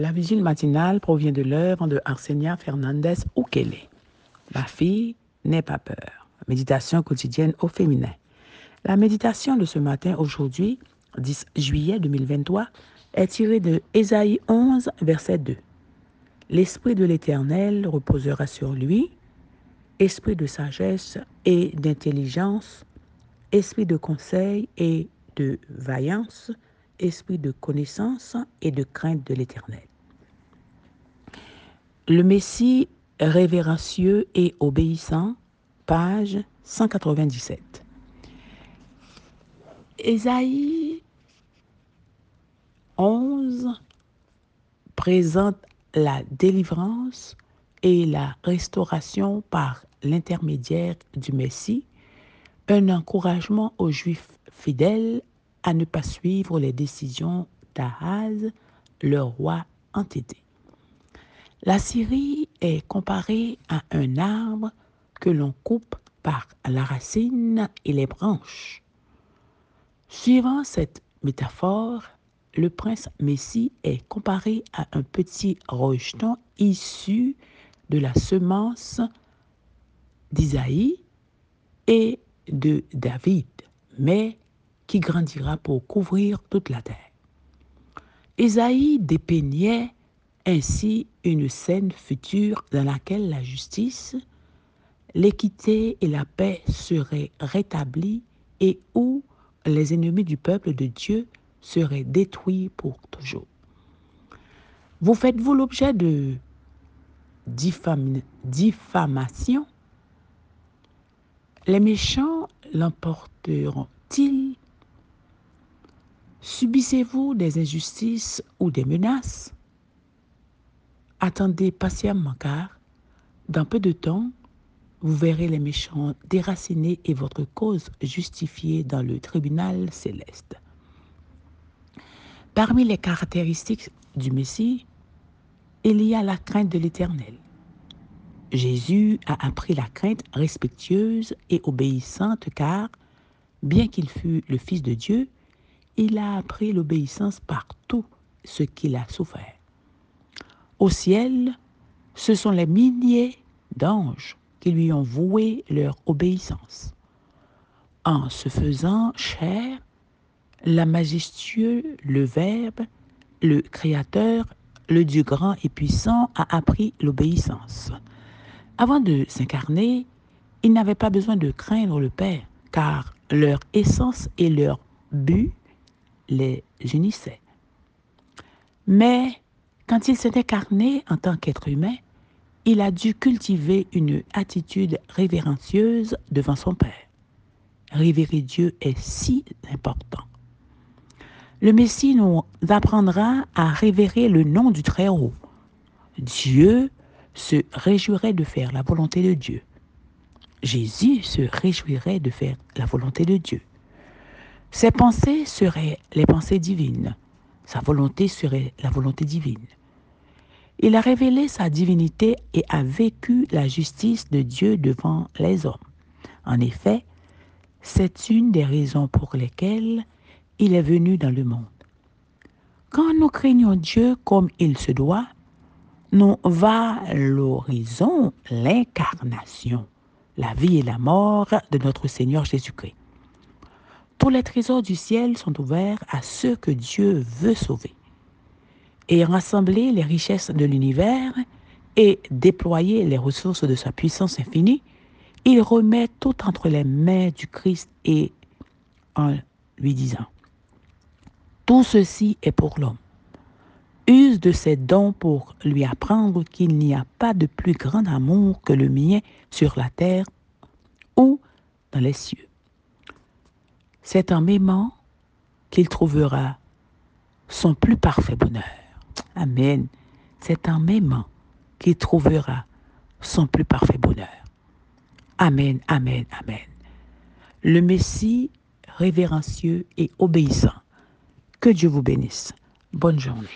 La vigile matinale provient de l'œuvre de Arsenia Fernandez Ukele. Ma fille, n'aie pas peur. Méditation quotidienne au féminin. La méditation de ce matin, aujourd'hui, 10 juillet 2023, est tirée de Ésaïe 11, verset 2. L'Esprit de l'Éternel reposera sur lui, esprit de sagesse et d'intelligence, esprit de conseil et de vaillance, esprit de connaissance et de crainte de l'Éternel. Le Messie révérencieux et obéissant, page 197. Ésaïe 11 présente la délivrance et la restauration par l'intermédiaire du Messie, un encouragement aux Juifs fidèles à ne pas suivre les décisions d'Ahaz, le roi entêté. La Syrie est comparée à un arbre que l'on coupe par la racine et les branches. Suivant cette métaphore, le prince Messie est comparé à un petit rejeton issu de la semence d'Isaïe et de David, mais qui grandira pour couvrir toute la terre. Isaïe dépeignait ainsi une scène future dans laquelle la justice, l'équité et la paix seraient rétablies et où les ennemis du peuple de Dieu seraient détruits pour toujours. Vous faites-vous l'objet de diffamation? Les méchants l'emporteront-ils? Subissez-vous des injustices ou des menaces? Attendez patiemment car, dans peu de temps, vous verrez les méchants déracinés et votre cause justifiée dans le tribunal céleste. Parmi les caractéristiques du Messie, il y a la crainte de l'Éternel. Jésus a appris la crainte respectueuse et obéissante car, bien qu'il fût le Fils de Dieu, il a appris l'obéissance par tout ce qu'il a souffert. Au ciel, ce sont les milliers d'anges qui lui ont voué leur obéissance. En se faisant chair, la majestueux, le Verbe, le Créateur, le Dieu grand et puissant a appris l'obéissance. Avant de s'incarner, il n'avait pas besoin de craindre le Père, car leur essence et leur but les unissaient. Mais quand il s'est incarné en tant qu'être humain, il a dû cultiver une attitude révérencieuse devant son Père. Révérer Dieu est si important. Le Messie nous apprendra à révérer le nom du Très-Haut. Dieu se réjouirait de faire la volonté de Dieu. Jésus se réjouirait de faire la volonté de Dieu. Ses pensées seraient les pensées divines. Sa volonté serait la volonté divine. Il a révélé sa divinité et a vécu la justice de Dieu devant les hommes. En effet, c'est une des raisons pour lesquelles il est venu dans le monde. Quand nous craignons Dieu comme il se doit, nous valorisons l'incarnation, la vie et la mort de notre Seigneur Jésus-Christ. Tous les trésors du ciel sont ouverts à ceux que Dieu veut sauver et rassembler les richesses de l'univers et déployer les ressources de sa puissance infinie, il remet tout entre les mains du Christ et en lui disant, Tout ceci est pour l'homme. Use de ses dons pour lui apprendre qu'il n'y a pas de plus grand amour que le mien sur la terre ou dans les cieux. C'est en m'aimant qu'il trouvera son plus parfait bonheur. Amen. C'est en m'aimant qu'il trouvera son plus parfait bonheur. Amen, amen, amen. Le Messie révérencieux et obéissant. Que Dieu vous bénisse. Bonne journée.